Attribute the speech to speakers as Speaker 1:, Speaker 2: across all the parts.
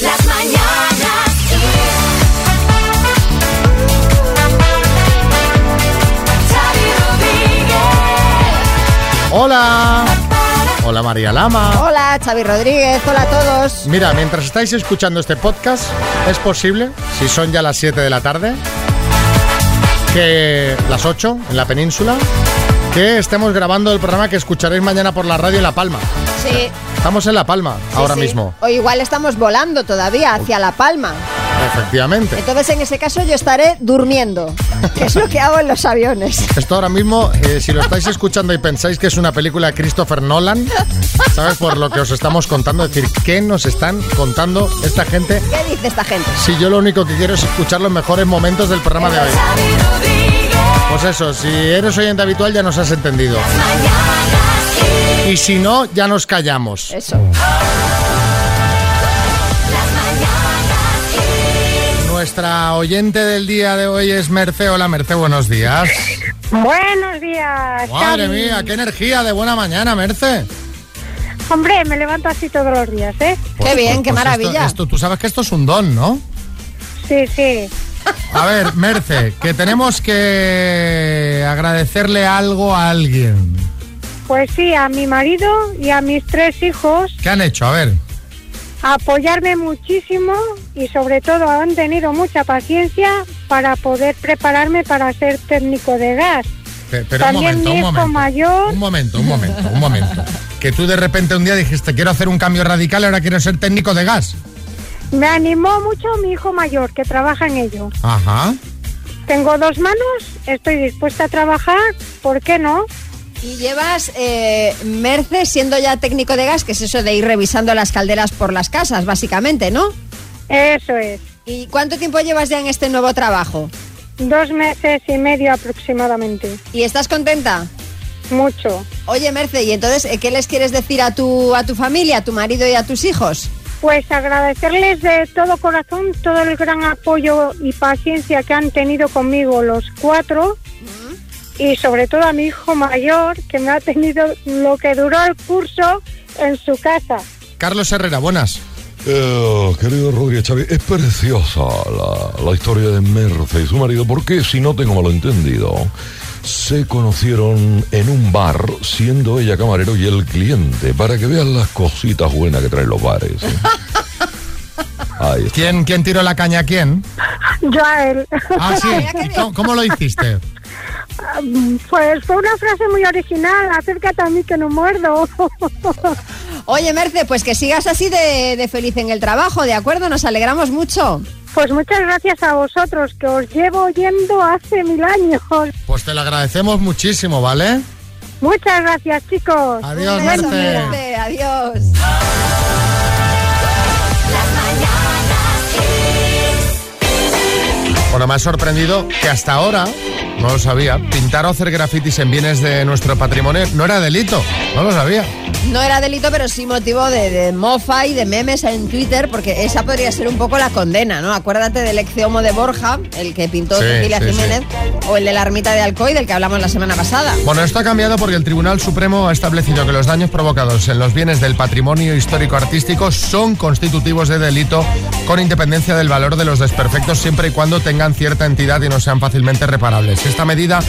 Speaker 1: Las mañanas.
Speaker 2: Hola. Hola María Lama.
Speaker 3: Hola, Xavi Rodríguez, hola a todos.
Speaker 2: Mira, mientras estáis escuchando este podcast, es posible, si son ya las 7 de la tarde, que las 8 en la península, que estemos grabando el programa que escucharéis mañana por la radio en La Palma.
Speaker 3: Sí,
Speaker 2: Estamos en La Palma, ahora
Speaker 3: sí.
Speaker 2: mismo.
Speaker 3: O igual estamos volando todavía hacia La Palma.
Speaker 2: Efectivamente.
Speaker 3: Entonces, en ese caso, yo estaré durmiendo, que es lo que hago en los aviones.
Speaker 2: Esto ahora mismo, eh, si lo estáis escuchando y pensáis que es una película de Christopher Nolan, ¿sabes? Por lo que os estamos contando, es decir, ¿qué nos están contando esta gente?
Speaker 3: ¿Qué dice esta gente?
Speaker 2: Si yo lo único que quiero es escuchar los mejores momentos del programa de hoy. Pues eso, si eres oyente habitual ya nos has entendido. Y si no, ya nos callamos.
Speaker 3: Eso.
Speaker 2: Nuestra oyente del día de hoy es Merce. Hola Merce, buenos días.
Speaker 4: Buenos días.
Speaker 2: Madre mía, qué energía de buena mañana, Merce.
Speaker 4: Hombre, me levanto así todos los días, ¿eh?
Speaker 3: Qué bien, qué
Speaker 2: esto-
Speaker 3: maravilla.
Speaker 2: Esto, tú sabes que esto es un don, ¿no?
Speaker 4: Sí, sí.
Speaker 2: A ver, Merce, que tenemos que agradecerle algo a alguien.
Speaker 4: Pues sí, a mi marido y a mis tres hijos
Speaker 2: ¿Qué han hecho? A ver.
Speaker 4: apoyarme muchísimo y sobre todo han tenido mucha paciencia para poder prepararme para ser técnico de gas.
Speaker 2: Pe- Pero
Speaker 4: También
Speaker 2: un momento,
Speaker 4: mi
Speaker 2: un
Speaker 4: hijo
Speaker 2: momento.
Speaker 4: mayor.
Speaker 2: Un momento, un momento, un momento. Que tú de repente un día dijiste, quiero hacer un cambio radical, ahora quiero ser técnico de gas.
Speaker 4: Me animó mucho mi hijo mayor que trabaja en ello.
Speaker 2: Ajá.
Speaker 4: Tengo dos manos, estoy dispuesta a trabajar, ¿por qué no?
Speaker 3: Y llevas, eh, Merce, siendo ya técnico de gas, que es eso de ir revisando las calderas por las casas, básicamente, ¿no?
Speaker 4: Eso es.
Speaker 3: ¿Y cuánto tiempo llevas ya en este nuevo trabajo?
Speaker 4: Dos meses y medio aproximadamente.
Speaker 3: ¿Y estás contenta?
Speaker 4: Mucho.
Speaker 3: Oye, Merce, ¿y entonces eh, qué les quieres decir a tu, a tu familia, a tu marido y a tus hijos?
Speaker 4: Pues agradecerles de todo corazón todo el gran apoyo y paciencia que han tenido conmigo los cuatro y sobre todo a mi hijo mayor que me ha tenido lo que duró el curso en su casa.
Speaker 2: Carlos Herrera, buenas.
Speaker 5: Eh, querido Rodríguez Chávez, es preciosa la, la historia de Merce y su marido, porque si no tengo malentendido, se conocieron en un bar, siendo ella camarero y él cliente, para que vean las cositas buenas que traen los bares. ¿eh? Ahí está.
Speaker 2: ¿Quién, ¿Quién tiró la caña a quién?
Speaker 4: Yo a él.
Speaker 2: Ah, sí.
Speaker 3: Mira qué bien.
Speaker 2: ¿Cómo, cómo lo hiciste?
Speaker 4: Pues fue una frase muy original, acércate a mí que no muerdo.
Speaker 3: Oye, Merce, pues que sigas así de, de feliz en el trabajo, ¿de acuerdo? Nos alegramos mucho.
Speaker 4: Pues muchas gracias a vosotros, que os llevo oyendo hace mil años.
Speaker 2: Pues te lo agradecemos muchísimo, ¿vale?
Speaker 4: Muchas gracias, chicos.
Speaker 2: Adiós,
Speaker 3: beso,
Speaker 2: Merce.
Speaker 3: Merce, Adiós.
Speaker 2: Bueno, me ha sorprendido que hasta ahora, no lo sabía, pintar o hacer grafitis en bienes de nuestro patrimonio no era delito. No lo sabía.
Speaker 3: No era delito, pero sí motivo de, de mofa y de memes en Twitter, porque esa podría ser un poco la condena, ¿no? Acuérdate del ex Homo de Borja, el que pintó
Speaker 2: Sí,
Speaker 3: Cecilia
Speaker 2: sí,
Speaker 3: Jiménez, o el de la ermita de Alcoy, del que hablamos la semana pasada.
Speaker 2: Bueno, esto ha cambiado porque el Tribunal Supremo ha establecido que los daños provocados en los bienes del patrimonio histórico-artístico son constitutivos de delito con independencia del valor de los desperfectos siempre y cuando tengan cierta entidad y no sean fácilmente reparables. Esta medida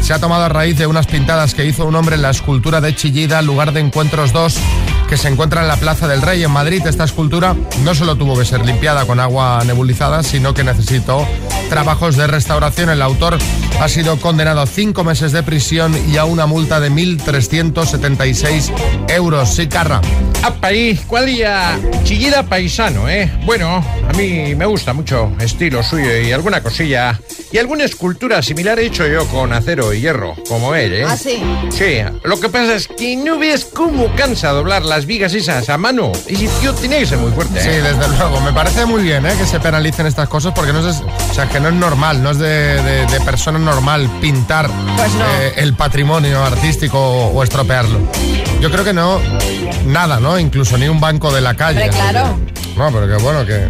Speaker 2: se ha tomado a raíz de unas pintadas que hizo un hombre en la escultura de Chillida, lugar de encuentros 2, que se encuentra en la Plaza del Rey en Madrid. Esta escultura no solo tuvo que ser limpiada con agua nebulizada, sino que necesitó trabajos de restauración. El autor ha sido condenado a cinco meses de prisión y a una multa de 1.376 euros. Sí, Carra.
Speaker 6: Apa ahí, cuadrilla chillida paisano, ¿eh? Bueno, a mí me gusta mucho estilo suyo y alguna cosilla. Y alguna escultura similar he hecho yo con acero y hierro, como él, ¿eh?
Speaker 3: ¿Ah, sí?
Speaker 6: Sí, lo que pasa es que no ves cómo cansa doblar las vigas esas a mano. Ese tío tiene que ser muy fuerte,
Speaker 2: Sí,
Speaker 6: ¿eh?
Speaker 2: desde luego. Me parece muy bien ¿eh? que se penalicen estas cosas porque no es, o sea, que no es normal, no es de, de- de persona normal pintar
Speaker 3: Pues no.
Speaker 2: eh, el patrimonio artístico o, o estropearlo. Yo creo que no, nada, ¿no? Incluso ni un banco de la calle.
Speaker 3: Claro.
Speaker 2: No, pero que bueno, que,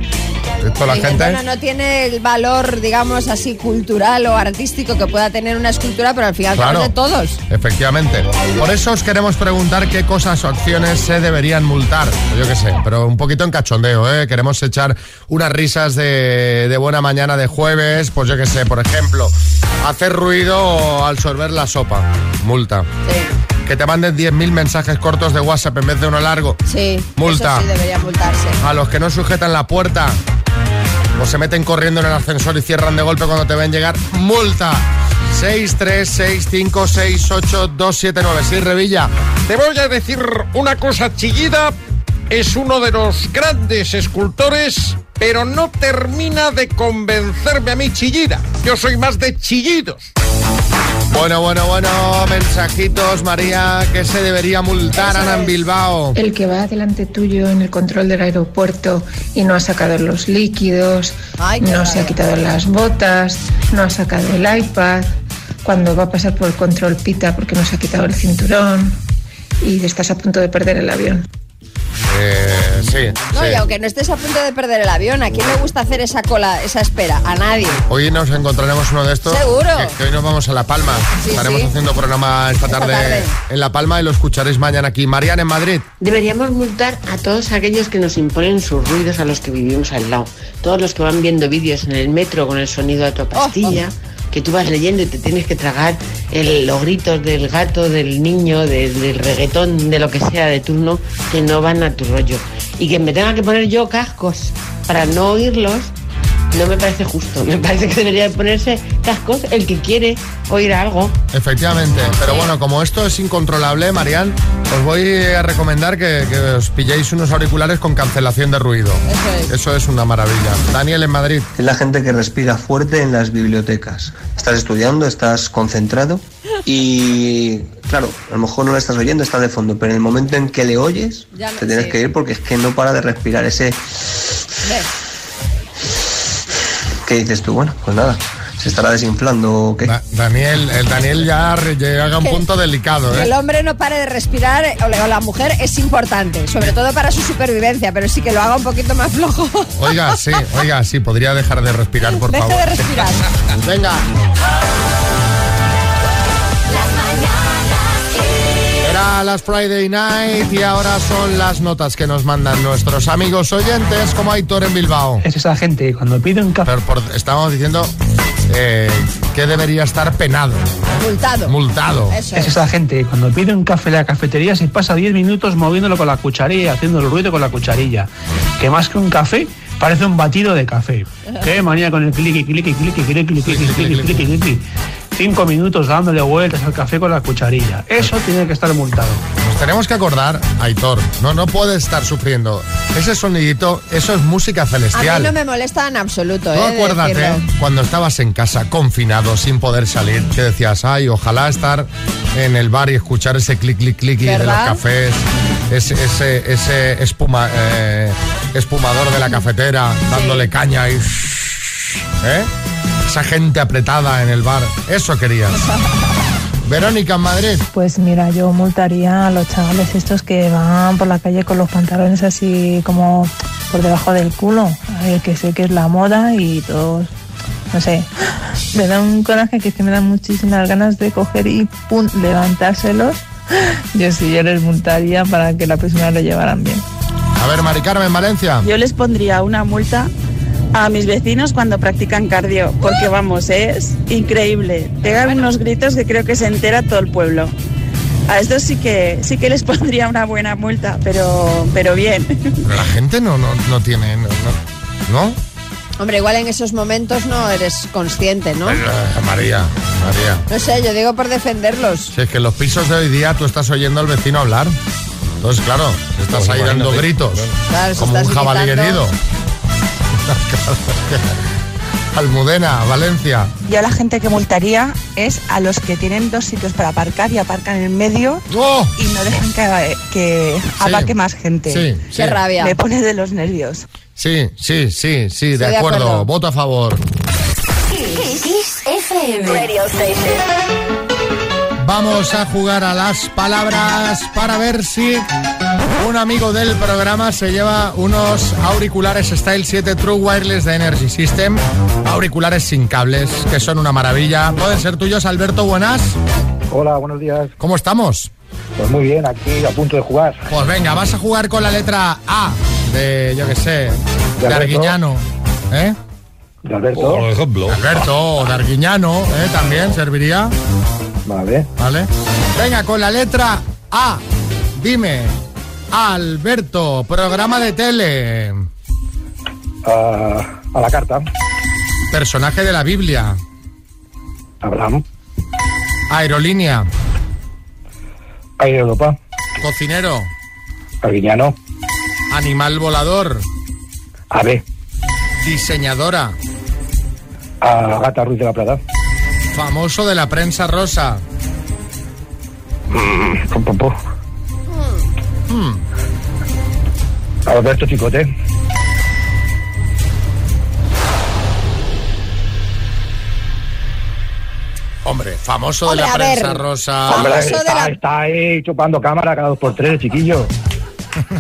Speaker 2: Esto la gente...
Speaker 3: Bueno, no tiene el valor, digamos así, cultural o artístico que pueda tener una escultura, pero al final
Speaker 2: Claro.
Speaker 3: de todos.
Speaker 2: Efectivamente. Por eso os queremos preguntar qué cosas o acciones se deberían multar. Yo qué sé, pero un poquito en cachondeo, ¿eh? Queremos echar unas risas de, de buena mañana de jueves. Pues yo qué sé, por ejemplo, hacer ruido al sorber la sopa. Multa.
Speaker 3: Sí,
Speaker 2: Que te manden 10.000 mensajes cortos de WhatsApp en vez de uno largo.
Speaker 3: sí.
Speaker 2: Multa.
Speaker 3: Eso sí debería multarse.
Speaker 2: A los que no sujetan la puerta o se meten corriendo en el ascensor y cierran de golpe cuando te ven llegar, multa. 636568279. Sí, Revilla.
Speaker 6: Te voy a decir una cosa, Chillida es uno de los grandes escultores, pero no termina de convencerme a mí Chillida. Yo soy más de chillidos.
Speaker 2: Bueno, bueno, bueno, mensajitos, María, que se debería multar Ana en. Bilbao.
Speaker 7: El que va delante tuyo en el control del aeropuerto y no ha sacado los líquidos,
Speaker 3: Ay,
Speaker 7: no se ha quitado las botas, no ha sacado el iPad, cuando va a pasar por el control pita porque no se ha quitado el cinturón y estás a punto de perder el avión.
Speaker 2: Eh, sí,
Speaker 3: No,
Speaker 2: sí.
Speaker 3: y aunque no estés a punto de perder el avión, ¿a quién le gusta hacer esa cola, esa espera? A nadie.
Speaker 2: Hoy nos encontraremos uno de estos.
Speaker 3: Seguro.
Speaker 2: Que, que hoy nos vamos a La Palma.
Speaker 3: Sí,
Speaker 2: Estaremos
Speaker 3: sí.
Speaker 2: haciendo programa esta
Speaker 3: Esta
Speaker 2: tarde,
Speaker 3: tarde.
Speaker 2: en La Palma y lo escucharéis mañana aquí. Mariana en Madrid.
Speaker 8: Deberíamos multar a todos aquellos que nos imponen sus ruidos a los que vivimos al lado. Todos los que van viendo vídeos en el metro con el sonido de tu pastilla, que tú vas leyendo y te tienes que tragar los gritos del gato, del niño, del reggaetón, de lo que sea de turno, que no van a tu rollo. Y que me tenga que poner yo cascos para no oírlos, no me parece justo. Me parece que debería ponerse cascos el que quiere oír algo.
Speaker 2: Efectivamente, pero bueno, como esto es incontrolable, Marian, os voy a recomendar que, que os pilléis unos auriculares con cancelación de ruido.
Speaker 3: Eso es.
Speaker 2: Eso es una maravilla. Daniel en Madrid.
Speaker 9: Es la gente que respira fuerte en las bibliotecas. Estás estudiando, estás concentrado y, claro, a lo mejor no le estás oyendo, está de fondo, pero en el momento en que le oyes,
Speaker 3: Ya
Speaker 9: te tienes que ir porque es que no para de respirar ese que dices tú, bueno, pues nada, se estará desinflando o qué.
Speaker 2: Da- Daniel, el Daniel ya llega a un
Speaker 3: Que-
Speaker 2: punto delicado,
Speaker 3: Que el
Speaker 2: ¿eh?
Speaker 3: hombre no pare de respirar eh, o la- o la mujer es importante, sobre todo para su supervivencia, pero sí que lo haga un poquito más flojo.
Speaker 2: Oiga, sí, oiga, sí, podría dejar de respirar, por
Speaker 3: Deje
Speaker 2: favor.
Speaker 3: de respirar.
Speaker 2: Venga, era las Friday Night y ahora son las notas que nos mandan nuestros amigos oyentes, como Aitor en Bilbao.
Speaker 10: Es esa gente cuando pide un café
Speaker 2: estábamos diciendo eh, que debería estar penado,
Speaker 3: Multado.
Speaker 2: multado.
Speaker 3: Eso
Speaker 10: es
Speaker 3: es.
Speaker 10: esa gente cuando pide un café en la cafetería se pasa 10 minutos moviéndolo con la cucharilla y haciendo el ruido con la cucharilla. Que más que un café parece un batido de café. Qué manía con el cliqui, cliqui, cliqui, cliqui, cliqui, cliqui, cliqui, cliqui, cliqui. Cinco minutos dándole vueltas al café con la cucharilla. Eso tiene que estar multado.
Speaker 2: Nos tenemos que acordar, Aitor, no, no puede estar sufriendo. Ese sonidito, eso es música
Speaker 3: A mí
Speaker 2: celestial.
Speaker 3: no me molesta en absoluto,
Speaker 2: Tú
Speaker 3: ¿eh?
Speaker 2: acuérdate cuando estabas en casa confinado sin poder salir, que decías, ay, ojalá estar en el bar y escuchar ese clic, clic, clic de los cafés, ese, ese, ese espuma, eh, espumador de la cafetera dándole caña y... ¿eh? Esa gente apretada en el bar, eso querías. Verónica en Madrid.
Speaker 11: Pues mira, yo multaría a los chavales estos que van por la calle con los pantalones así como por debajo del culo, eh, que sé que es la moda y todos, no sé, me da un coraje que es que me dan muchísimas ganas de coger y pum, levantárselos. Yo sí, yo les multaría para que la próxima lo llevaran bien.
Speaker 2: A ver, Mari Carmen, Valencia.
Speaker 12: Yo les pondría una multa a mis vecinos cuando practican cardio, porque vamos, es increíble. Pegan unos gritos que creo que se entera todo el pueblo. A estos sí que sí que les pondría una buena multa, pero pero bien.
Speaker 2: Pero la gente no, no, no tiene... No, no- ¿no?
Speaker 3: Hombre, igual en esos momentos no eres consciente, ¿no?
Speaker 2: Eh, María, María.
Speaker 3: No sé, yo digo por defenderlos.
Speaker 2: Si es que en los pisos de hoy día tú estás oyendo al vecino hablar. Entonces, claro, estás
Speaker 5: Pues
Speaker 2: ahí dando gritos.
Speaker 3: Claro,
Speaker 2: como
Speaker 3: estás
Speaker 2: un jabalí
Speaker 3: gritando.
Speaker 2: herido. Almudena, Valencia.
Speaker 13: Yo la gente que multaría es a los que tienen dos sitios para aparcar y aparcan en el medio
Speaker 2: ¡Oh!
Speaker 13: y no dejan que, que aparque más gente.
Speaker 2: Sí, sí.
Speaker 3: Qué rabia.
Speaker 13: Me pone de los nervios.
Speaker 2: Sí, sí, sí, sí, de,
Speaker 3: de
Speaker 2: acuerdo. Voto a favor.
Speaker 1: Kiss FM. Radio Station.
Speaker 2: Vamos a jugar a las palabras para ver si un amigo del programa se lleva unos auriculares Style 7 True Wireless de Energy System. Auriculares sin cables, que son una maravilla. ¿Pueden ser tuyos, Alberto? Buenas.
Speaker 14: Hola, buenos días.
Speaker 2: ¿Cómo estamos?
Speaker 14: Pues muy bien, aquí a punto de jugar.
Speaker 2: Pues venga, vas a jugar con la letra A de, yo qué sé, de. Arguiñano. ¿Eh?
Speaker 14: De Alberto.
Speaker 5: Por ejemplo.
Speaker 2: Alberto, o de Arguiñano, ¿eh? También serviría.
Speaker 14: Vale.
Speaker 2: ¿Vale? Venga, con la letra A. Dime, Alberto, programa de tele,
Speaker 14: a la carta.
Speaker 2: personaje de la Biblia,
Speaker 14: Abraham.
Speaker 2: aerolínea,
Speaker 14: Aire Europa.
Speaker 2: cocinero,
Speaker 14: Arguiñano.
Speaker 2: animal volador,
Speaker 14: Ave.
Speaker 2: diseñadora,
Speaker 14: Agata Ruiz de la Plata.
Speaker 2: Famoso de la prensa rosa.
Speaker 14: Mm, Alberto Chicote.
Speaker 2: Hombre, famoso
Speaker 3: Hombre,
Speaker 2: de la
Speaker 3: a ver,
Speaker 2: prensa rosa.
Speaker 3: De
Speaker 14: está,
Speaker 3: la-
Speaker 14: está ahí chupando cámara cada dos por tres, chiquillo.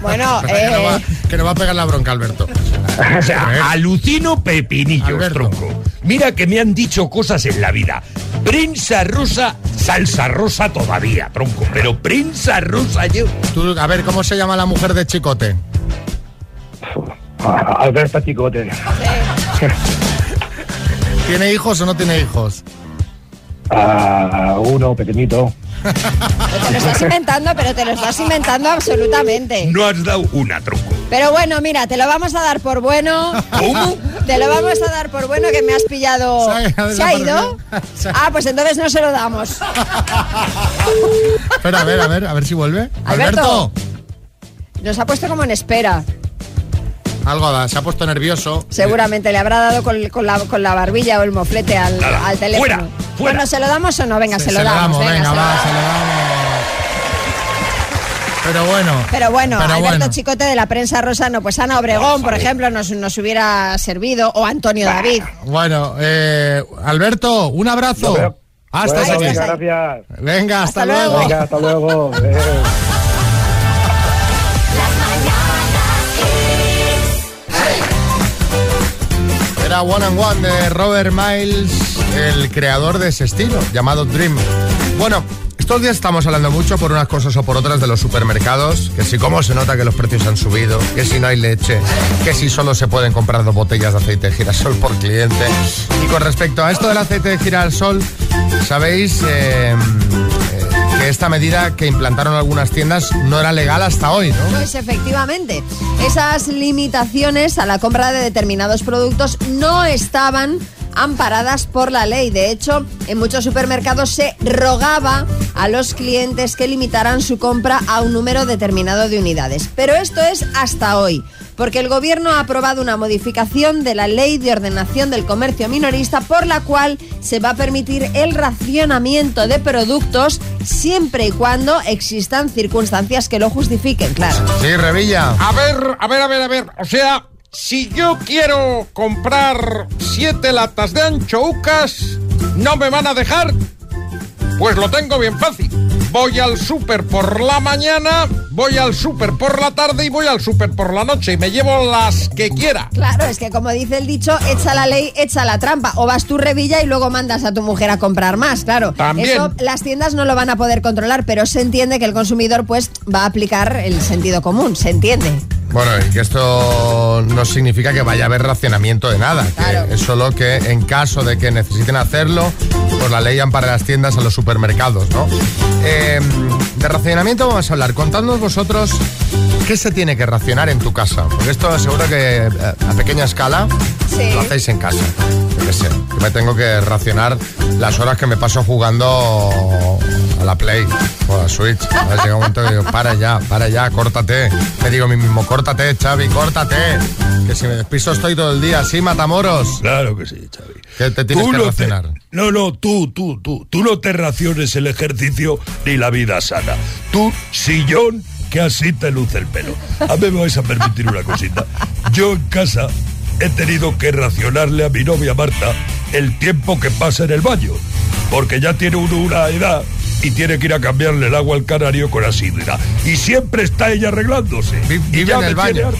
Speaker 3: Bueno,
Speaker 2: que, no va,
Speaker 3: eh,
Speaker 2: que no va a pegar la bronca, Alberto.
Speaker 15: O sea, alucino pepinillos,
Speaker 2: Alberto.
Speaker 15: tronco. Mira que me han dicho cosas en la vida. Prensa rosa, salsa rosa todavía, tronco. Pero prensa rosa yo.
Speaker 2: Tú, a ver, ¿cómo se llama la mujer de Chicote?
Speaker 14: Alberto Chicote.
Speaker 2: ¿Tiene hijos o no tiene hijos?
Speaker 14: Ah, uno pequeñito.
Speaker 3: te lo estás inventando, pero te lo estás inventando absolutamente.
Speaker 15: No has dado una, tronco.
Speaker 3: Pero bueno, mira, te lo vamos a dar por bueno.
Speaker 15: ¿Cómo?
Speaker 3: Te lo vamos a dar por bueno que me has pillado.
Speaker 2: Se ha-
Speaker 3: ¿Se ha ido?
Speaker 2: Se
Speaker 3: Ah, pues entonces no se lo damos.
Speaker 2: Espera, a ver, a ver, a ver si vuelve.
Speaker 3: Alberto. Nos ha puesto como en espera.
Speaker 2: Algo da, se ha puesto nervioso.
Speaker 3: Seguramente le habrá dado con, con la, con la barbilla o el moflete al, teléfono.
Speaker 2: fuera, fuera.
Speaker 3: Bueno, ¿se lo damos o no? Venga, se,
Speaker 2: Se
Speaker 3: lo
Speaker 2: lo
Speaker 3: damos.
Speaker 2: damos, venga,
Speaker 3: se lo
Speaker 2: va,
Speaker 3: damos.
Speaker 2: se lo damos. Pero bueno.
Speaker 3: Pero bueno,
Speaker 2: Pero
Speaker 3: Alberto
Speaker 2: bueno.
Speaker 3: Chicote de la prensa rosa, no, pues Ana Obregón, por ejemplo, nos, nos hubiera servido, o Antonio David.
Speaker 2: Bueno, eh, Alberto, un abrazo. Estás
Speaker 14: Bueno,
Speaker 2: aquí.
Speaker 14: venga, gracias.
Speaker 2: Venga, hasta,
Speaker 3: Hasta luego.
Speaker 2: luego.
Speaker 14: Venga, hasta luego.
Speaker 2: Era One and One de Robert Miles, el creador de ese estilo, llamado Dream. Bueno, estos días estamos hablando mucho por unas cosas o por otras de los supermercados, que si cómo se nota que los precios han subido, que si no hay leche, que si solo se pueden comprar dos botellas de aceite de girasol por cliente. Y con respecto a esto del aceite de girasol, sabéis eh, eh, que esta medida que implantaron algunas tiendas no era legal hasta hoy, ¿no?
Speaker 3: Pues efectivamente, esas limitaciones a la compra de determinados productos no estaban amparadas por la ley. De hecho, en muchos supermercados se rogaba a los clientes que limitaran su compra a un número determinado de unidades. Pero esto es hasta hoy, porque el gobierno ha aprobado una modificación de la ley de ordenación del comercio minorista por la cual se va a permitir el racionamiento de productos siempre y cuando existan circunstancias que lo justifiquen, claro.
Speaker 2: Sí, Revilla.
Speaker 6: A ver, a ver, a ver, a ver. O sea, si yo quiero comprar siete latas de anchoucas, ¿no me van a dejar? Pues lo tengo bien fácil. Voy al súper por la mañana, voy al súper por la tarde y voy al súper por la noche y me llevo las que quiera.
Speaker 3: Claro, es que como dice el dicho, echa la ley, echa la trampa. O vas tú revilla y luego mandas a tu mujer a comprar más, claro.
Speaker 6: También.
Speaker 3: Eso las tiendas no lo van a poder controlar, pero se entiende que el consumidor pues va a aplicar el sentido común, se entiende.
Speaker 2: Bueno, y que esto no significa que vaya a haber racionamiento de nada. Que es solo que en caso de que necesiten hacerlo, pues la ley ampara las tiendas a los supermercados, ¿no? Eh, de racionamiento vamos a hablar. Contadnos vosotros qué se tiene que racionar en tu casa. Porque esto seguro que eh, a pequeña escala
Speaker 3: Sí.
Speaker 2: lo hacéis en casa. Yo qué sé. Yo me tengo que racionar las horas que me paso jugando a la Play o a la Switch. A ver, llega un momento que digo, para ya, para ya, córtate. Me digo a mí mismo, córtate, Xavi, córtate. Que si me despiso estoy todo el día así, matamoros.
Speaker 15: Claro que sí, Xavi.
Speaker 2: Que te tienes
Speaker 15: Tú
Speaker 2: que
Speaker 15: no te-
Speaker 2: racionar.
Speaker 15: No, no, tú, tú, tú. Tú no te raciones el ejercicio ni la vida sana. Tú, sillón, que así te luce el pelo. A mí me vais a permitir una cosita. Yo en casa he tenido que racionarle a mi novia Marta el tiempo que pasa en el baño. Porque ya tiene uno una edad y tiene que ir a cambiarle el agua al canario con asidra. Y siempre está ella arreglándose. Y
Speaker 2: vive
Speaker 15: ya
Speaker 2: en el baño.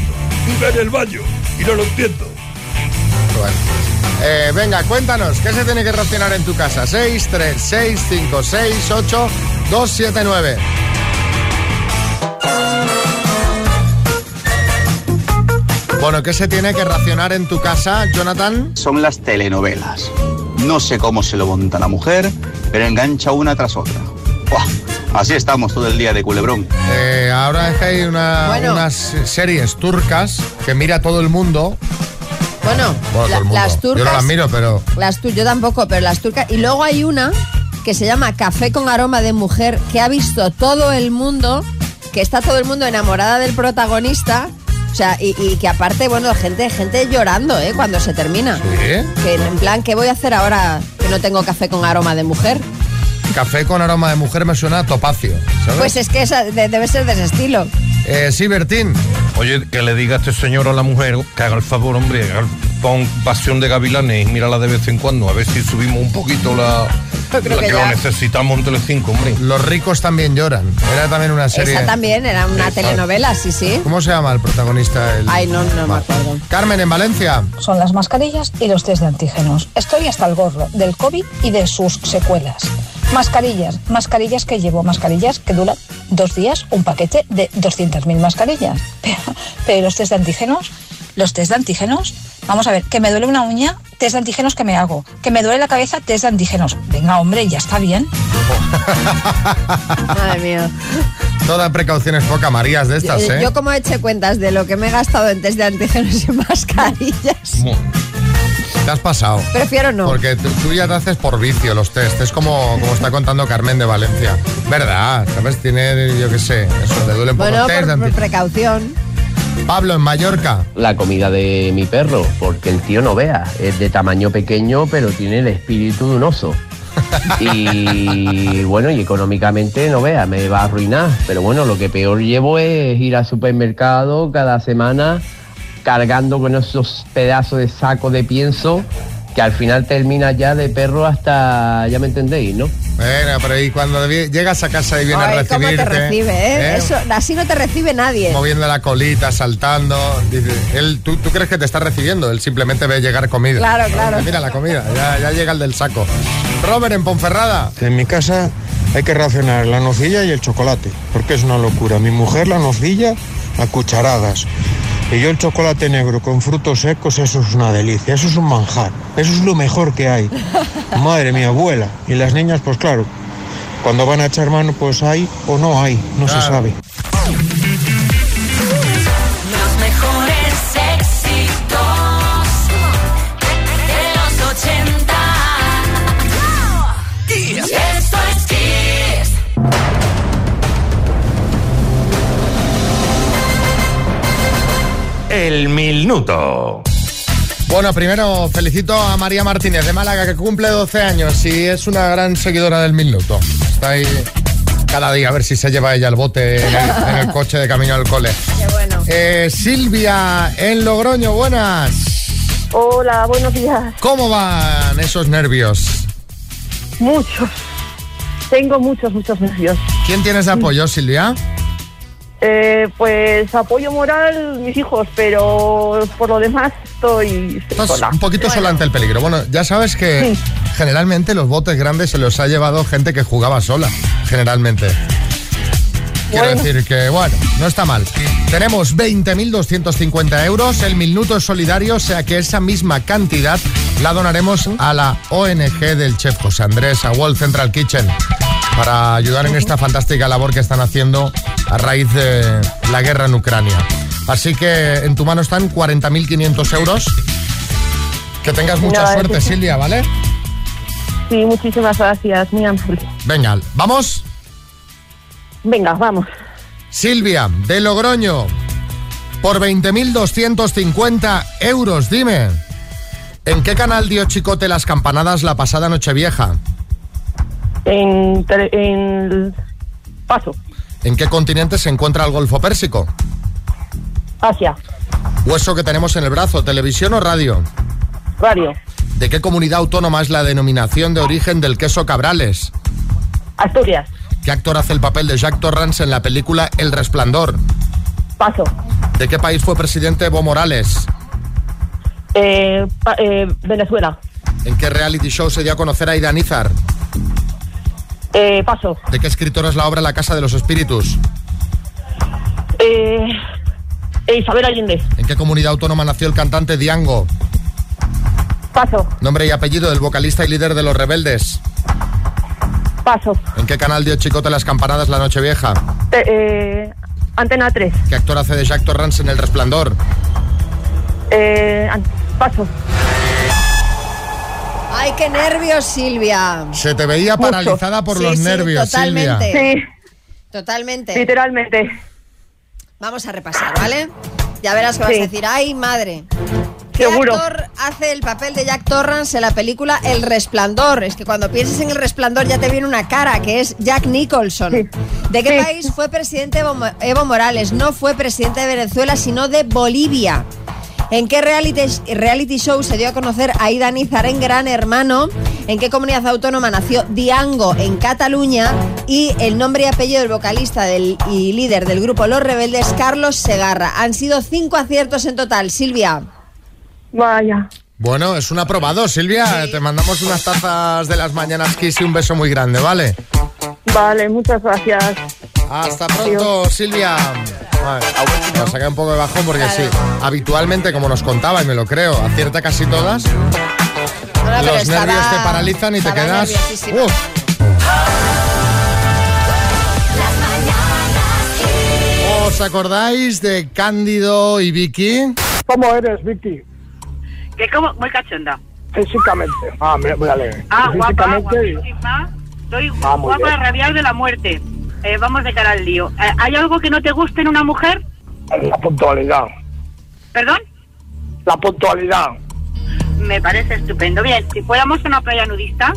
Speaker 15: Vive en el baño. Y no lo entiendo.
Speaker 2: Bueno. Eh, venga, cuéntanos, ¿qué se tiene que racionar en tu casa? 6, 3, 6, 5, 6, 8, 2, 7, 9. Bueno, ¿qué se tiene que racionar en tu casa, Jonathan?
Speaker 16: Son las telenovelas. No sé cómo se lo monta la mujer, pero engancha una tras otra. ¡Buah! Así estamos todo el día de culebrón.
Speaker 2: Eh, ahora es que hay una-
Speaker 3: Bueno.
Speaker 2: unas series turcas que mira todo el mundo.
Speaker 3: Bueno, la- las turcas.
Speaker 2: Yo no las miro, pero
Speaker 3: Las tu- yo tampoco, pero las turcas. Y luego hay una que se llama Café con aroma de mujer, que ha visto todo el mundo, que está todo el mundo enamorada del protagonista. O sea, y, y que aparte, bueno, gente, gente llorando, ¿eh? Cuando se termina.
Speaker 2: ¿Sí?
Speaker 3: Que en plan, ¿qué voy a hacer ahora que no tengo café con aroma de mujer?
Speaker 2: café con aroma de mujer me suena a topacio, ¿sabes?
Speaker 3: Pues es que esa de- debe ser de ese estilo.
Speaker 2: Eh, sí, Bertín.
Speaker 6: Oye, que le diga a este señor o a la mujer que haga el favor, hombre, haga el- pon Pasión de Gavilanes y mírala de vez en cuando, a ver si subimos un poquito la,
Speaker 3: Yo creo
Speaker 6: la
Speaker 3: que
Speaker 6: que, lo necesitamos en Telecinco, hombre.
Speaker 2: Los ricos también lloran. Era también una serie.
Speaker 3: Esa también era una telenovela, sí, sí.
Speaker 2: ¿Cómo se llama el protagonista? El-
Speaker 3: Ay, no, no me acuerdo.
Speaker 2: Carmen, en Valencia.
Speaker 17: Son las mascarillas y los test de antígenos. Estoy hasta el gorro del COVID y de sus secuelas. Mascarillas, mascarillas que llevo, mascarillas que duran dos días, un paquete de 200.000 mascarillas. Pero, pero los test de antígenos, los test de antígenos, vamos a ver, que me duele una uña, test de antígenos que me hago. Que me duele la cabeza, test de antígenos. Venga, hombre, ya está bien.
Speaker 3: Madre mía.
Speaker 2: Toda precaución es poca, Marías, de estas,
Speaker 3: Yo,
Speaker 2: ¿eh?
Speaker 3: yo como eché cuentas de lo que me he gastado en test de antígenos y mascarillas,
Speaker 2: Te has pasado.
Speaker 3: prefiero no.
Speaker 2: Porque tú, tú ya te haces por vicio los test. Es como, como está contando Carmen de Valencia. ¿Verdad? ¿Sabes? Tiene, yo qué sé, eso, le duele un poco
Speaker 3: Bueno,
Speaker 2: test. de
Speaker 3: por, por precaución.
Speaker 2: Pablo, en Mallorca.
Speaker 18: La comida de mi perro, porque el tío no vea, es de tamaño pequeño, pero tiene el espíritu de un oso. Y bueno, y económicamente no vea, me va a arruinar. Pero bueno, lo que peor llevo es ir al supermercado cada semana cargando con esos pedazos de saco de pienso que al final termina ya de perro hasta, ya me entendéis, ¿no?
Speaker 2: Bueno, pero y cuando llegas a casa y viene a
Speaker 3: Ay, ¿cómo
Speaker 2: recibirte.
Speaker 3: te recibe, eh?
Speaker 2: ¿eh?
Speaker 3: Eso, así no te recibe nadie.
Speaker 2: Moviendo la colita, saltando. Dice, él, ¿tú, tú crees que te está recibiendo? Él simplemente ve llegar comida.
Speaker 3: Claro, claro.
Speaker 2: Mira la comida, ya, ya llega el del saco. Robert, en Ponferrada.
Speaker 19: En mi casa hay que racionar la nocilla y el chocolate, porque es una locura. Mi mujer la nocilla a cucharadas. Y yo el chocolate negro con frutos secos, eso es una delicia, eso es un manjar, eso es lo mejor que hay. Madre mía, abuela. Y las niñas, pues claro, cuando van a echar mano, pues hay o no hay, no se sabe.
Speaker 20: El minuto.
Speaker 2: Bueno, primero felicito a María Martínez de Málaga que cumple 12 años y es una gran seguidora del minuto. Está ahí cada día a ver si se lleva ella el bote en el, en el coche de camino al cole.
Speaker 3: Qué bueno.
Speaker 2: Eh, Silvia en Logroño, buenas.
Speaker 21: Hola, buenos días.
Speaker 2: ¿Cómo van esos nervios?
Speaker 21: Muchos. Tengo muchos, muchos nervios.
Speaker 2: ¿Quién tienes de apoyo, Silvia?
Speaker 21: Eh, pues apoyo moral mis hijos, pero por lo demás estoy,
Speaker 2: Estás
Speaker 21: sola.
Speaker 2: un poquito sola ante el peligro. Bueno, ya sabes que generalmente los botes grandes se los ha llevado gente que jugaba sola, generalmente. Quiero
Speaker 21: Bueno.
Speaker 2: decir que, bueno, no está mal. Tenemos 20.250 euros, el minuto es solidario, o sea que esa misma cantidad la donaremos a la ONG del chef José Andrés, a World Central Kitchen, para ayudar en esta fantástica labor que están haciendo a raíz de la guerra en Ucrania. Así que en tu mano están 40.500 euros. Que tengas mucha suerte,
Speaker 21: sí.
Speaker 2: Silvia, ¿vale?
Speaker 21: Sí, muchísimas gracias, mi ángel.
Speaker 2: Venga, vamos.
Speaker 21: Venga, vamos.
Speaker 2: Silvia, de Logroño, por 20.250 euros, dime. ¿En qué canal dio Chicote las campanadas la pasada Nochevieja?
Speaker 21: En, en paso,
Speaker 2: ¿En qué continente se encuentra el Golfo Pérsico?
Speaker 21: Asia,
Speaker 2: Hueso que tenemos en el brazo, televisión o radio.
Speaker 21: radio,
Speaker 2: ¿De qué comunidad autónoma es la denominación de origen del queso Cabrales?
Speaker 21: Asturias.
Speaker 2: ¿Qué actor hace el papel de Jack Torrance en la película El Resplandor?
Speaker 21: Paso.
Speaker 2: ¿De qué país fue presidente Evo Morales?
Speaker 21: Eh, eh, Venezuela.
Speaker 2: ¿En qué reality show se dio a conocer a Ida Nizar?
Speaker 21: Eh, paso.
Speaker 2: ¿De qué escritor es la obra La Casa de los Espíritus?
Speaker 21: Eh, eh, Isabel Allende.
Speaker 2: ¿En qué comunidad autónoma nació el cantante Diango?
Speaker 21: Paso.
Speaker 2: Nombre y apellido del vocalista y líder de Los Rebeldes.
Speaker 21: Paso.
Speaker 2: ¿En qué canal dio Chicote las campanadas la noche vieja?
Speaker 21: Te- eh, Antena 3.
Speaker 2: ¿Qué actor hace de Jack Torrance en El Resplandor?
Speaker 21: Eh, paso.
Speaker 3: Ay, qué nervios, Silvia.
Speaker 2: Se te veía
Speaker 21: Mucho.
Speaker 2: paralizada por
Speaker 3: Sí,
Speaker 2: los
Speaker 3: sí,
Speaker 2: nervios,
Speaker 3: totalmente.
Speaker 2: Silvia.
Speaker 21: Sí,
Speaker 3: Totalmente.
Speaker 21: literalmente.
Speaker 3: Vamos a repasar, ¿vale? Ya verás que vas a decir, ay, madre. ¿Qué
Speaker 21: Seguro.
Speaker 3: actor hace el papel de Jack Torrance en la película El Resplandor? Es que cuando pienses en El Resplandor ya te viene una cara, que es Jack Nicholson. ¿De qué
Speaker 21: Sí.
Speaker 3: país fue presidente Evo Morales? No fue presidente de Venezuela, sino de Bolivia. ¿En qué reality, reality show se dio a conocer a Ida Nizar en Gran Hermano? ¿En qué comunidad autónoma nació Diango en Cataluña? Y el nombre y apellido del vocalista del, y líder del grupo Los Rebeldes, Carlos Segarra. Han sido cinco aciertos en total. Silvia.
Speaker 21: Vaya.
Speaker 2: Bueno, es un aprobado, Silvia. Te mandamos unas tazas de las mañanas Kiss y un beso muy grande, ¿vale?
Speaker 21: Vale, muchas gracias.
Speaker 2: Hasta pronto, Silvia. Vale, me saqué un poco de bajón porque sí, habitualmente, como nos contaba, y me lo creo, acierta casi todas.
Speaker 3: Bueno,
Speaker 2: Los
Speaker 3: estaba-
Speaker 2: nervios te paralizan y te quedas. Uf. ¿Os acordáis de Cándido y Vicky?
Speaker 14: ¿Cómo eres, Vicky?
Speaker 22: Que como muy cachonda.
Speaker 14: Físicamente. Ah, mira, mírale.
Speaker 22: Ah, guapa, guapísima. Soy
Speaker 14: Ah,
Speaker 22: guapa radial de la muerte. Eh, vamos de cara al lío. Eh, ¿Hay algo que no te guste en una mujer?
Speaker 14: La puntualidad.
Speaker 22: ¿Perdón?
Speaker 14: La puntualidad.
Speaker 22: Me parece estupendo. Bien, si fuéramos a una playa nudista,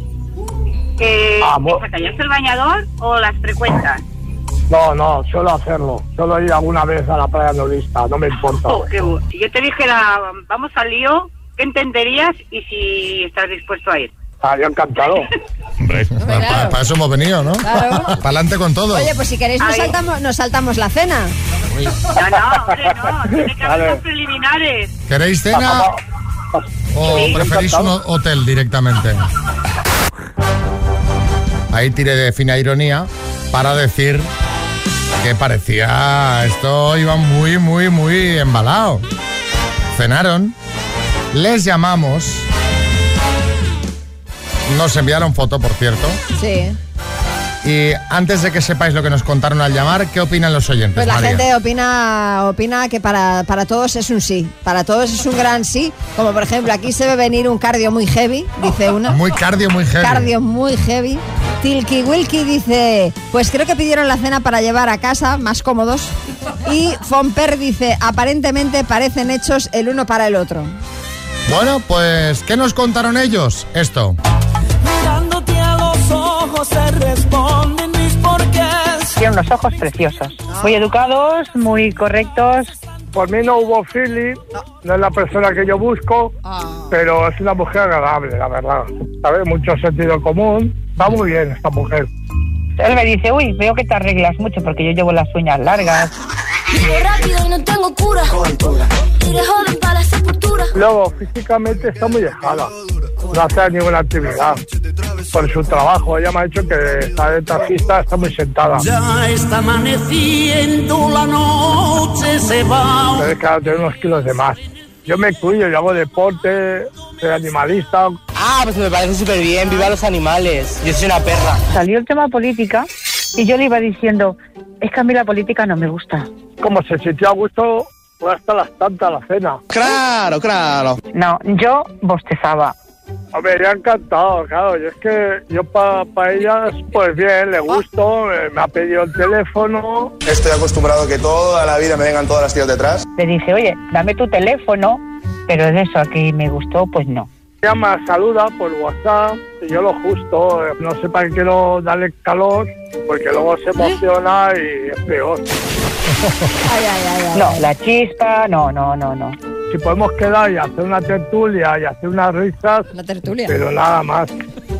Speaker 22: eh, ¿te sacarías el bañador o las frecuentas?
Speaker 14: No, no, suelo hacerlo. Suelo ir alguna vez a la playa nudista, no me importa.
Speaker 22: Oh, qué si yo te dijera, vamos al lío, ¿qué entenderías y si estás dispuesto a ir?
Speaker 14: Ah, yo encantado.
Speaker 2: Para, eso hemos venido, ¿no?
Speaker 3: Claro.
Speaker 2: Para adelante con todo.
Speaker 3: Oye, pues si queréis nos saltamos, nos saltamos la cena.
Speaker 22: No, no, hombre, no. Tiene que haber
Speaker 14: Vale.
Speaker 22: los preliminares.
Speaker 2: ¿Queréis cena o
Speaker 22: Sí,
Speaker 2: preferís un hotel directamente? Ahí tiré de fina ironía para decir que parecía esto iba muy, muy, muy embalado. Cenaron, les llamamos, nos enviaron foto, por cierto,
Speaker 3: Sí.
Speaker 2: y antes de que sepáis lo que nos contaron al llamar, ¿qué opinan los oyentes?
Speaker 3: Pues la
Speaker 2: María?
Speaker 3: gente opina, opina que para, para todos es un sí. Para todos es un gran sí. Como por ejemplo, aquí se ve venir un cardio muy heavy, dice una.
Speaker 2: Muy cardio, muy heavy.
Speaker 3: Cardio muy heavy. Tilky Wilky dice, pues creo que pidieron la cena para llevar a casa, más cómodos. Y Fomper dice, aparentemente parecen hechos el uno para el otro.
Speaker 2: Bueno, pues, ¿qué nos contaron ellos? Esto.
Speaker 1: Se responden mis porqués.
Speaker 23: Tiene unos ojos preciosos. Muy educados, muy correctos.
Speaker 14: Por mí no hubo feeling, no es la persona que yo busco, pero es una mujer agradable, la verdad. ¿Sabes? Mucho sentido común. Va muy bien esta mujer.
Speaker 23: Él me dice, uy, veo que te arreglas mucho porque yo llevo las uñas largas.
Speaker 1: Rápido y no tengo cura.
Speaker 14: Luego, físicamente está muy dejada. No hace ninguna actividad. Por su trabajo, ella me ha dicho que está de taxista, está muy sentada.
Speaker 1: Ya está amaneciendo, la noche se va.
Speaker 14: Entonces, claro, tiene unos kilos de más. Yo me cuido, yo hago deporte, soy animalista.
Speaker 24: Ah, pues me parece súper bien, viva los animales. Yo soy una perra.
Speaker 23: Salió el tema política y yo le iba diciendo, es que a mí la política no me gusta.
Speaker 14: Como se sintió a gusto, fue hasta las tantas la cena.
Speaker 24: Claro, claro.
Speaker 23: No, yo bostezaba.
Speaker 14: Hombre, ha encantado, claro. Y es que yo para ellas, pues bien, le gusto, me ha pedido el teléfono.
Speaker 25: Estoy acostumbrado a que toda la vida me vengan todas las tías detrás.
Speaker 23: Le dije, oye, dame tu teléfono, pero de eso a que me gustó, pues no.
Speaker 14: Ella me saluda por WhatsApp y yo lo justo. eh, No sé para qué quiero darle calor, porque luego se emociona y es peor.
Speaker 23: No, la chispa, no, no, no, no.
Speaker 14: Si podemos quedar y hacer una tertulia y hacer unas risas,
Speaker 3: Una tertulia.
Speaker 14: pero nada más.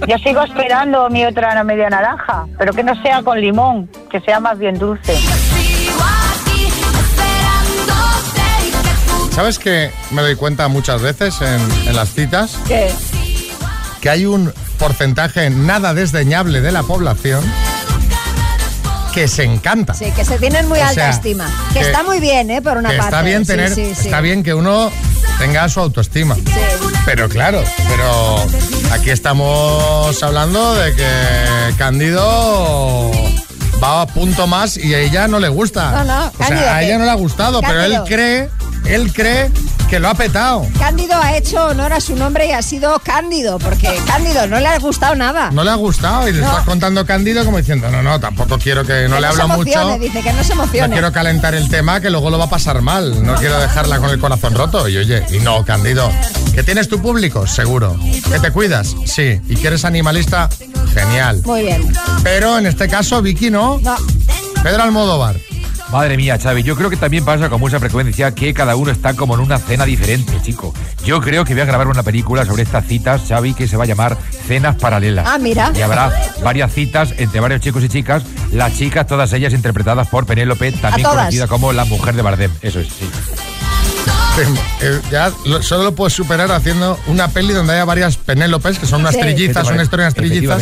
Speaker 23: Yo sigo esperando mi otra media naranja, pero que no sea con limón, que sea más bien dulce.
Speaker 2: ¿Sabes que me doy cuenta muchas veces en, en las citas?
Speaker 3: ¿Qué?
Speaker 2: Que hay un porcentaje nada desdeñable de la población que se encanta.
Speaker 3: Sí, que se tienen muy
Speaker 2: O
Speaker 3: alta
Speaker 2: sea,
Speaker 3: estima. Que,
Speaker 2: que-
Speaker 3: está muy bien, ¿eh? Por una
Speaker 2: que
Speaker 3: parte.
Speaker 2: está bien tener,
Speaker 3: sí, sí.
Speaker 2: está bien que uno tenga su autoestima. Pero claro, pero aquí estamos hablando de que Cándido va a punto más y a ella no le gusta.
Speaker 3: No, no,
Speaker 2: o sea, a ella no le ha gustado, pero él cree, él cree que lo ha petado.
Speaker 3: Cándido ha hecho honor a su nombre y ha sido Cándido, porque Cándido no le ha gustado nada.
Speaker 2: No le ha gustado y le
Speaker 3: No.
Speaker 2: estás contando Cándido como diciendo, no, no, tampoco quiero que no
Speaker 3: Que
Speaker 2: le hablo mucho.
Speaker 3: dice que no se
Speaker 2: No
Speaker 3: emocione.
Speaker 2: quiero calentar el tema que luego lo va a pasar mal. No quiero dejarla con el corazón roto. Y oye, y no, Candido. ¿Que tienes tu público? Seguro. ¿Que te cuidas? Sí. ¿Y que eres animalista? Genial.
Speaker 3: Muy bien.
Speaker 2: Pero en este caso, Vicky no.
Speaker 3: No.
Speaker 2: Pedro Almodóvar.
Speaker 26: Madre mía, Xavi, yo creo que también pasa con mucha frecuencia que cada uno está como en una cena diferente, chico. Yo creo que voy a grabar una película sobre estas citas, Xavi, que se va a llamar Cenas Paralelas.
Speaker 3: Ah, mira.
Speaker 26: Y habrá varias citas entre varios chicos y chicas, las chicas, todas ellas interpretadas por Penélope, también conocida como la mujer de Bardem. Eso es, sí.
Speaker 2: Eh, ya lo- solo lo puedes superar haciendo una peli donde haya varias Penélopes, que son unas
Speaker 26: Sí.
Speaker 2: trillizas, una historia de unas trillizas.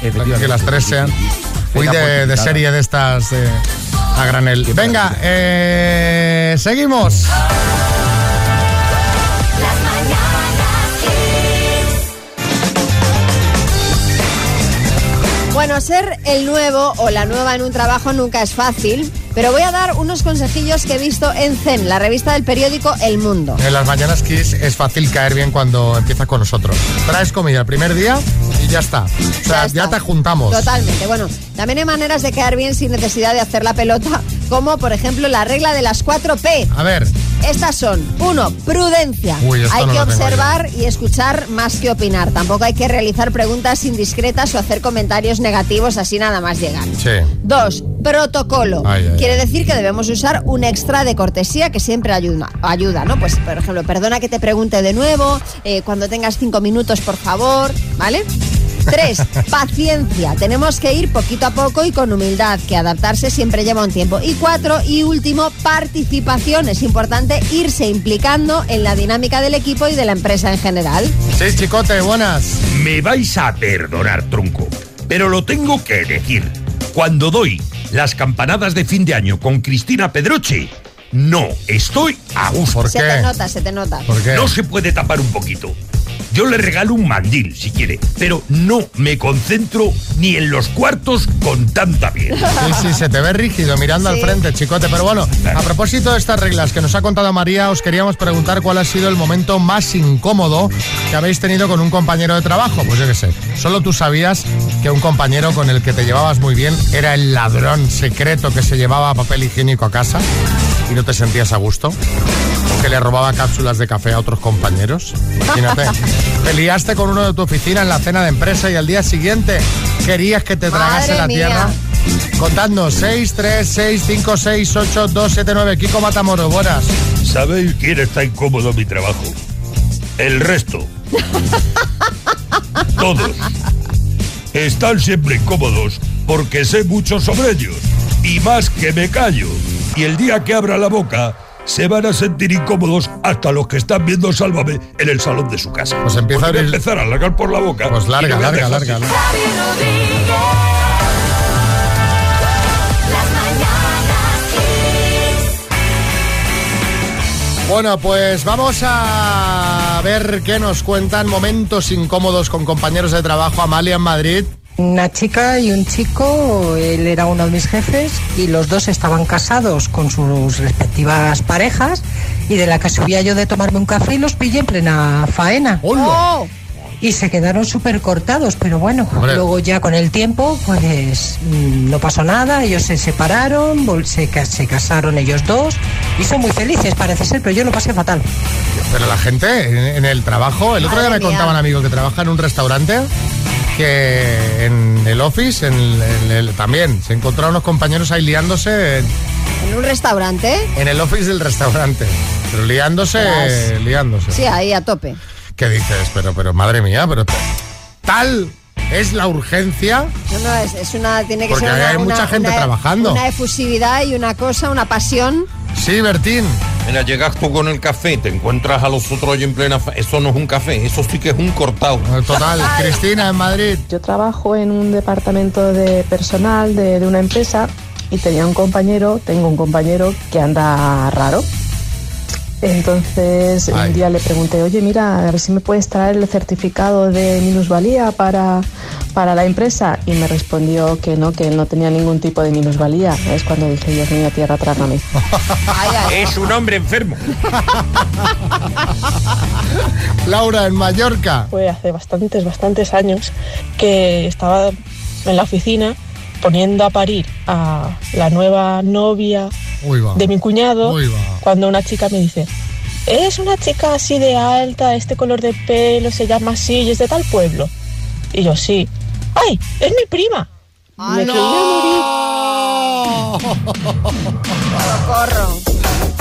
Speaker 26: Efectivamente,
Speaker 2: Que las tres sean muy de, serie de estas eh, a granel. Venga, eh, seguimos.
Speaker 3: Bueno, ser el nuevo o la nueva en un trabajo nunca es fácil, pero voy a dar unos consejillos que he visto en Zen, la revista del periódico El Mundo.
Speaker 2: En las mañanas Kiss es fácil caer bien cuando empiezas con nosotros. Traes comida el primer día y ya está. O sea, ya, te juntamos.
Speaker 3: Totalmente. Bueno, también hay maneras de caer bien sin necesidad de hacer la pelota, como por ejemplo la regla de las 4 P.
Speaker 2: A ver,
Speaker 3: Estas son, uno, prudencia.
Speaker 2: Uy,
Speaker 3: hay
Speaker 2: no
Speaker 3: que observar y escuchar más que opinar. Tampoco hay que realizar preguntas indiscretas o hacer comentarios negativos así nada más llegar.
Speaker 2: sí.
Speaker 3: Dos, protocolo.
Speaker 2: Ay, ay,
Speaker 3: Quiere decir que debemos usar un extra de cortesía que siempre ayuda, ayuda, ¿no? Pues, por ejemplo, perdona que te pregunte de nuevo, eh, cuando tengas cinco minutos, por favor, ¿vale? Tres, paciencia. Tenemos que ir poquito a poco y con humildad, que adaptarse siempre lleva un tiempo. Y cuatro, y último, participación. Es importante irse implicando en la dinámica del equipo y de la empresa en general.
Speaker 2: Sí, chicote, buenas.
Speaker 15: Me vais a perdonar, tronco, pero lo tengo que decir. Cuando doy las campanadas de fin de año con Cristina Pedroche, no estoy a gusto.
Speaker 3: se te nota, se te nota.
Speaker 15: No se puede tapar un poquito. Yo le regalo un mandil si quiere, pero no me concentro ni en los cuartos con tanta piel.
Speaker 2: Sí, sí, se te ve rígido mirando
Speaker 15: Sí.
Speaker 2: al frente, chicote. Pero bueno, a propósito de estas reglas que nos ha contado María, os queríamos preguntar cuál ha sido el momento más incómodo que habéis tenido con un compañero de trabajo. Pues yo qué sé, solo tú sabías que un compañero con el que te llevabas muy bien era el ladrón secreto que se llevaba papel higiénico a casa y no te sentías a gusto. Que le robaba cápsulas de café a otros compañeros. Imagínate. Te liaste con uno de tu oficina en la cena de empresa y al día siguiente querías que te tragase la
Speaker 3: mía.
Speaker 2: tierra. Contadnos, 6, 3, 6, 5, 6, 8, 2, 7, 9. Kiko Matamoros, buenas.
Speaker 15: ¿Sabéis quién está incómodo en mi trabajo? El resto. Todos. Están siempre incómodos porque sé mucho sobre ellos. Y más que me callo. Y el día que abra la boca, se van a sentir incómodos hasta los que están viendo Sálvame en el salón de su casa.
Speaker 2: Pues empieza a abrir-
Speaker 15: empezar a largar por la boca.
Speaker 2: Pues larga, larga, larga, larga. Bueno, pues vamos a ver qué nos cuentan momentos incómodos con compañeros de trabajo. Amalia en Madrid.
Speaker 27: Una chica y un chico, él era uno de mis jefes y los dos estaban casados con sus respectivas parejas y de la que subía yo de tomarme un café y los pillé en plena faena.
Speaker 3: Oh.
Speaker 27: Y se quedaron súper cortados, pero bueno, luego ya con el tiempo pues mm, no pasó nada, ellos se separaron, se, ca- se casaron ellos dos y son muy felices parece ser, pero yo lo pasé fatal.
Speaker 2: Pero la gente en, en el trabajo, el otro día me
Speaker 27: mía.
Speaker 2: contaba un amigo que trabaja en un restaurante que en el office, en el- en el- también, se encontraron unos compañeros ahí liándose en,
Speaker 3: ¿En un restaurante?
Speaker 2: en el office del restaurante. Pero liándose, liándose.
Speaker 3: Sí, ahí a tope.
Speaker 2: ¿Qué dices? Pero, pero madre mía, pero tal ¿Es la urgencia?
Speaker 3: No, no, es, es una, tiene que
Speaker 2: Porque
Speaker 3: ser una,
Speaker 2: hay mucha
Speaker 3: una-
Speaker 2: gente
Speaker 3: una-
Speaker 2: trabajando.
Speaker 3: Una efusividad y una cosa, una pasión.
Speaker 2: Sí, Bertín.
Speaker 15: Mira, llegas tú con el café, te encuentras a los otros en plena... fa- Eso no es un café, eso sí que es un cortado.
Speaker 2: Total, Cristina en Madrid.
Speaker 28: Yo trabajo en un departamento de personal de, de una empresa y tenía un compañero, tengo un compañero que anda raro. Entonces un día le pregunté, oye, mira, a ver si me puedes traer el certificado de minusvalía para, para la empresa. Y me respondió que no, que él no tenía ningún tipo de minusvalía. Es cuando dije, Dios mío, tierra, trágame.
Speaker 15: Es un hombre enfermo.
Speaker 2: Laura en Mallorca.
Speaker 28: Fue hace bastantes, bastantes años que estaba en la oficina poniendo a parir a la nueva novia de mi cuñado cuando una chica me dice, es una chica así de alta, este color de pelo, se llama así y es de tal pueblo. Y yo, sí. ¡Ay! ¡Es mi prima! me quería morir.
Speaker 3: Corro.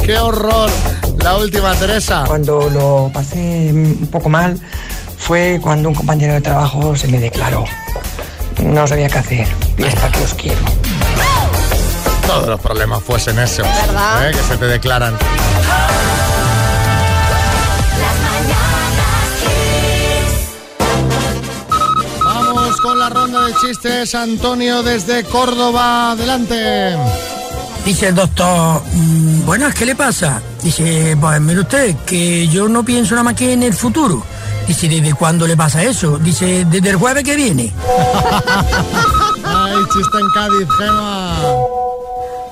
Speaker 2: ¡Qué horror! La última, Teresa.
Speaker 29: Cuando lo pasé un poco mal fue cuando un compañero de trabajo se me declaró. No sabía qué hacer. Y hasta que os quiero.
Speaker 2: Todos los problemas fuesen esos.
Speaker 3: ¿Verdad?
Speaker 2: ¿eh? Que se te declaran. Vamos con la ronda de chistes. Antonio desde Córdoba. Adelante.
Speaker 30: Dice el doctor, "Mm, buenas, ¿qué le pasa? Dice, pues mire usted, que yo no pienso nada más que en el futuro. Dice, ¿desde cuándo le pasa eso? Dice, desde el jueves que viene.
Speaker 2: Ay, chiste en Cádiz, Gema.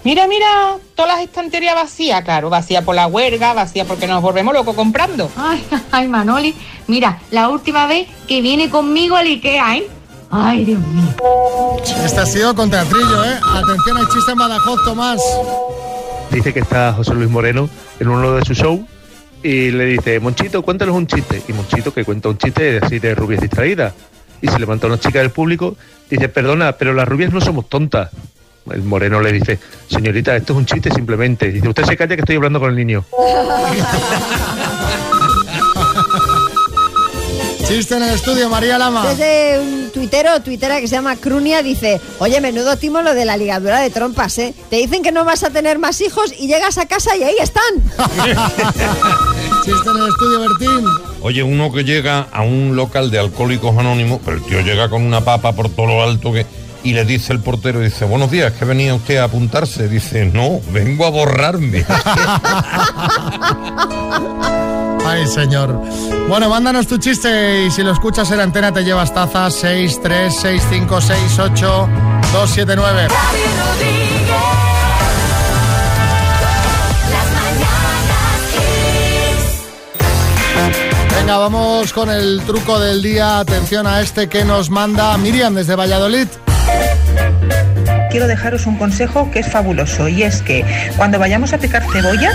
Speaker 31: Mira, mira, todas las estanterías vacías, claro, vacía por la huelga, vacía porque nos volvemos locos comprando.
Speaker 23: Ay, ay, Manoli, mira, la última vez que viene conmigo al Ikea, ¿eh? Ay, Dios mío.
Speaker 2: Este ha sido con teatrillo, ¿eh? Atención, hay chiste en Badajoz, Tomás.
Speaker 32: dice que está José Luis Moreno en uno de sus shows y le dice, Monchito, cuéntanos un chiste. Y Monchito, que cuenta un chiste así de rubias distraídas. Y se levanta una chica del público, dice, perdona, pero las rubias no somos tontas. El Moreno le dice, señorita, esto es un chiste simplemente. Dice, usted se calla que estoy hablando con el niño.
Speaker 2: Chiste en el estudio, María Lama.
Speaker 3: Desde un tuitero o tuitera que se llama Crunia dice, oye, menudo timo lo de la ligadura de trompas, ¿eh? Te dicen que no vas a tener más hijos y llegas a casa y ahí están.
Speaker 2: Chiste en el estudio, Bertín.
Speaker 15: Oye, uno que llega a un local de alcohólicos anónimos, pero el tío llega con una papa por todo lo alto que... Y le dice el portero, dice, buenos días, ¿que venía usted a apuntarse? Dice, no, vengo a borrarme.
Speaker 2: Ay, señor. Bueno, mándanos tu chiste y si lo escuchas en antena te llevas tazas 6, 3, 6, 5, 6, 8, 2, 7, 9. Venga, vamos con el truco del día. Atención a este que nos manda Miriam desde Valladolid.
Speaker 33: Quiero dejaros un consejo que es fabuloso y es que cuando vayamos a picar cebolla,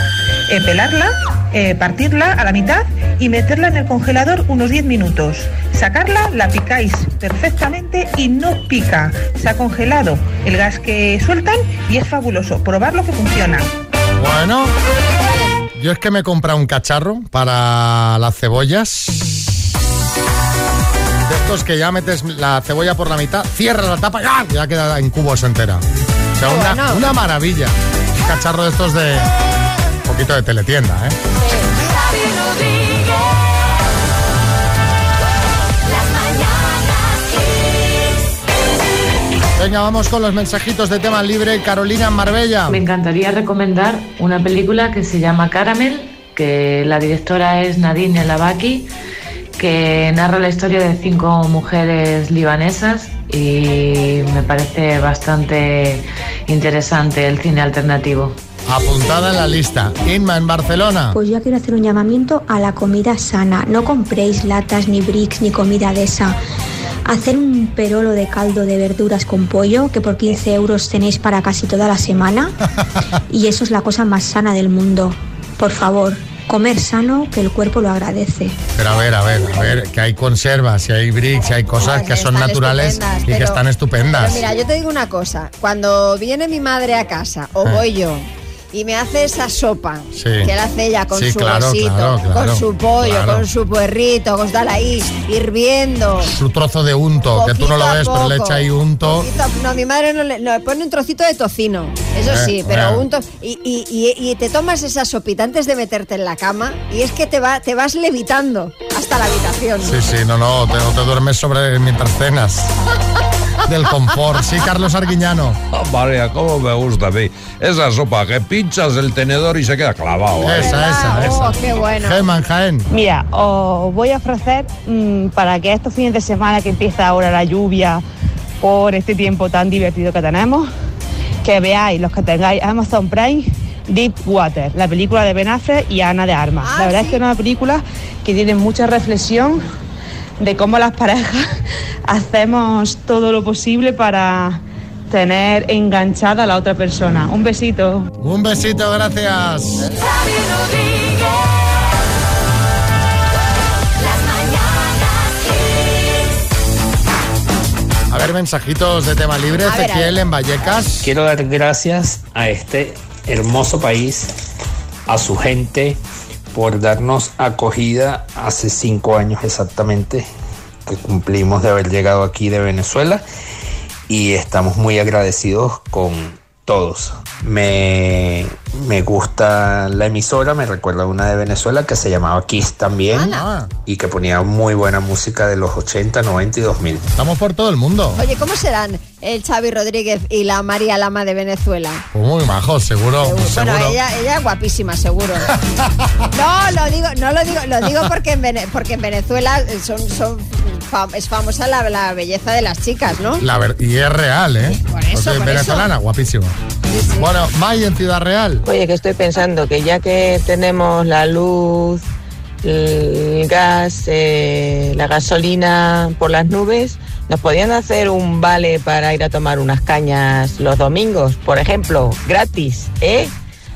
Speaker 33: eh, pelarla, eh, partirla a la mitad y meterla en el congelador unos 10 minutos. Sacarla, la picáis perfectamente y no pica. Se ha congelado el gas que sueltan y es fabuloso. Probarlo que funciona.
Speaker 2: Bueno, yo es que me he comprado un cacharro para las cebollas. Estos que ya metes la cebolla por la mitad, cierras la tapa y ¡ah! ya queda en cubos entera. O sea, una,
Speaker 3: bueno.
Speaker 2: una maravilla. Un cacharro de estos de. Un poquito de teletienda, ¿eh? Venga, vamos con los mensajitos de tema libre. Carolina en Marbella.
Speaker 34: Me encantaría recomendar una película que se llama Caramel, que la directora es Nadine El Abaki, que narra la historia de cinco mujeres libanesas y me parece bastante interesante el cine alternativo.
Speaker 2: Apuntada en la lista. Inma en Barcelona.
Speaker 35: Pues yo quiero hacer un llamamiento a la comida sana. No compréis latas, ni bricks, ni comida de esa. Hacer un perolo de caldo de verduras con pollo, que por 15 euros tenéis para casi toda la semana. Y eso es la cosa más sana del mundo. Por favor, comer sano, que el cuerpo lo agradece.
Speaker 2: Pero a ver, a ver, a ver, que hay conservas, y hay bricks, y hay cosas que son naturales y que están estupendas.
Speaker 3: Pero mira, yo te digo una cosa, cuando viene mi madre a casa o
Speaker 2: Eh.
Speaker 3: voy yo y me hace esa sopa
Speaker 2: Sí.
Speaker 3: que la hace ella con
Speaker 2: Sí,
Speaker 3: su
Speaker 2: claro,
Speaker 3: huesito,
Speaker 2: claro, claro,
Speaker 3: con su pollo, con su puerrito, con tal ahí hirviendo.
Speaker 2: Su trozo de unto, que tú no lo ves, pero le
Speaker 3: poco.
Speaker 2: echa ahí unto.
Speaker 3: Poquito- no, mi madre no le, no, pone un trocito de tocino, eso
Speaker 2: Eh,
Speaker 3: sí, pero
Speaker 2: eh.
Speaker 3: un to- y, y- y- y te tomas esa sopita antes de meterte en la cama y es que te, va, te vas levitando hasta la habitación.
Speaker 2: Sí, sí, no, no, te, no te duermes sobre mientras cenas. Del confort. Sí, Carlos Arguiñano.
Speaker 15: Ah, María, cómo me gusta a mí. Esa sopa que pinchas el tenedor y se queda clavado. ¿eh?
Speaker 2: Esa, esa, esa.
Speaker 3: Oh, qué bueno.
Speaker 2: Jaén.
Speaker 33: Mira, os voy a ofrecer mm, para que estos fines de semana que empieza ahora la lluvia, por este tiempo tan divertido que tenemos, que veáis los que tengáis Amazon Prime Deep Water, la película de Ben Affleck y Ana de Armas.
Speaker 3: Ah,
Speaker 33: la verdad es que es una película que tiene mucha reflexión de cómo las parejas hacemos todo lo posible para tener enganchada a la otra persona. Un besito.
Speaker 2: Un besito, gracias. A ver, mensajitos de tema libre. Ezequiel en Vallecas.
Speaker 29: Quiero dar gracias a este hermoso país, a su gente, por darnos acogida hace cinco años exactamente que cumplimos de haber llegado aquí de Venezuela. Y estamos muy agradecidos con todos. Me, me gusta la emisora, me recuerda a una de Venezuela que se llamaba Kiss también
Speaker 2: Ah,
Speaker 29: y que ponía muy buena música de los 80, 90 y 2000.
Speaker 2: estamos por todo el mundo.
Speaker 3: Oye, ¿cómo serán el Xavi Rodríguez y la María Lama de Venezuela?
Speaker 2: Pues muy majos, seguro.
Speaker 3: Bueno,
Speaker 2: seguro.
Speaker 3: ella, ella es guapísima, seguro. No, lo digo, no lo digo, lo digo porque en, Vene- porque en Venezuela son, son fam- es famosa la, la belleza de las chicas, ¿no?
Speaker 2: La ver- y es real, ¿eh?
Speaker 3: Por eso,
Speaker 2: O sea,
Speaker 3: por
Speaker 2: venezolana, guapísima. Bueno, May en Ciudad Real.
Speaker 8: Oye, que estoy pensando que ya que tenemos la luz, el gas, eh, la gasolina por las nubes, ¿nos podían hacer un vale para ir a tomar unas cañas los domingos, por ejemplo, gratis, eh?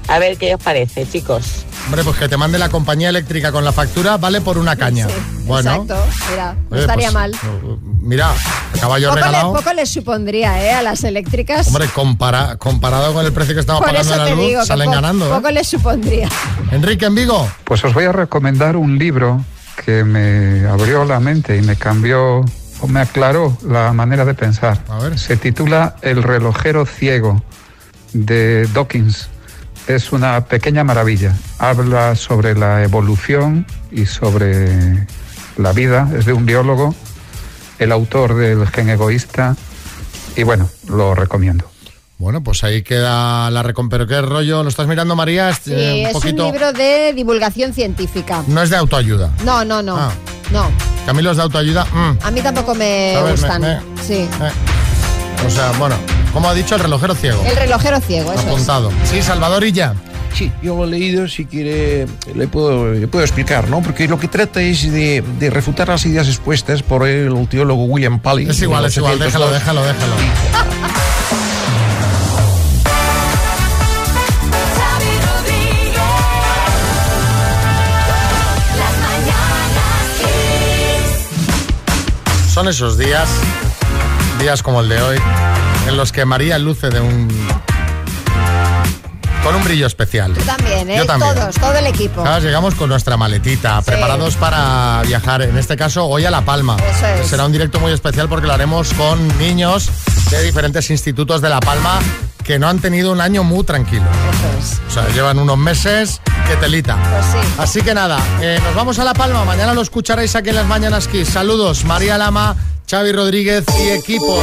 Speaker 8: A ver qué os parece, chicos.
Speaker 2: Hombre, pues que te mande la compañía eléctrica con la factura, vale por una caña. bueno,
Speaker 3: Exacto, mira, no
Speaker 2: oye,
Speaker 3: estaría
Speaker 2: pues,
Speaker 3: mal.
Speaker 2: Mira, caballo
Speaker 3: Poco le, poco le supondría, ¿eh? A las eléctricas.
Speaker 2: Hombre, compara- comparado con el precio que estamos
Speaker 3: Por
Speaker 2: pagando en la luz,
Speaker 3: digo
Speaker 2: salen
Speaker 3: po-
Speaker 2: ganando. ¿eh?
Speaker 3: poco le supondría.
Speaker 2: Enrique en Vigo.
Speaker 36: Pues os voy a recomendar un libro que me abrió la mente y me cambió o me aclaró la manera de pensar. Se titula El relojero ciego de Dawkins. Es una pequeña maravilla. Habla sobre la evolución y sobre la vida. Es de un biólogo, el autor del gen egoísta. Y bueno, lo recomiendo.
Speaker 2: Bueno, pues ahí queda la recompensa. ¿Pero qué rollo? ¿Lo estás mirando, María? Es,
Speaker 3: Sí,
Speaker 2: eh, un
Speaker 3: es
Speaker 2: poquito...
Speaker 3: un libro de divulgación científica.
Speaker 2: No es de autoayuda.
Speaker 3: No, no, no.
Speaker 2: Ah.
Speaker 3: No,
Speaker 2: Camilo es de autoayuda. mm.
Speaker 3: a mí tampoco me gustan.
Speaker 2: me-
Speaker 3: Sí.
Speaker 2: O sea, bueno, como ha dicho el relojero ciego.
Speaker 3: El relojero ciego, eso es.
Speaker 2: Apuntado. Sí, Salvador y ya.
Speaker 15: Sí, yo lo he leído, si quiere, le puedo, le puedo explicar, ¿no? Porque lo que trata es de, de refutar las ideas expuestas por el teólogo William Paley.
Speaker 2: Es igual, es igual, déjalo,
Speaker 15: 1802.
Speaker 2: déjalo, déjalo. Son esos días, días como el de hoy, en los que María luce de un. con un brillo especial.
Speaker 3: Tú también, ¿eh?
Speaker 2: Yo también.
Speaker 3: Todos, todo el equipo.
Speaker 2: Sabes, llegamos con nuestra maletita, preparados para viajar, en este caso hoy a La Palma.
Speaker 3: Eso es.
Speaker 2: Será un directo muy especial porque lo haremos con niños de diferentes institutos de La Palma que no han tenido un año muy tranquilo. O sea, llevan unos meses que telita.
Speaker 3: Pues
Speaker 2: Así que nada, eh, nos vamos a La Palma. Mañana lo escucharéis aquí en las Mañanas Kiss. Saludos, María Lama, Xavi Rodríguez y equipo.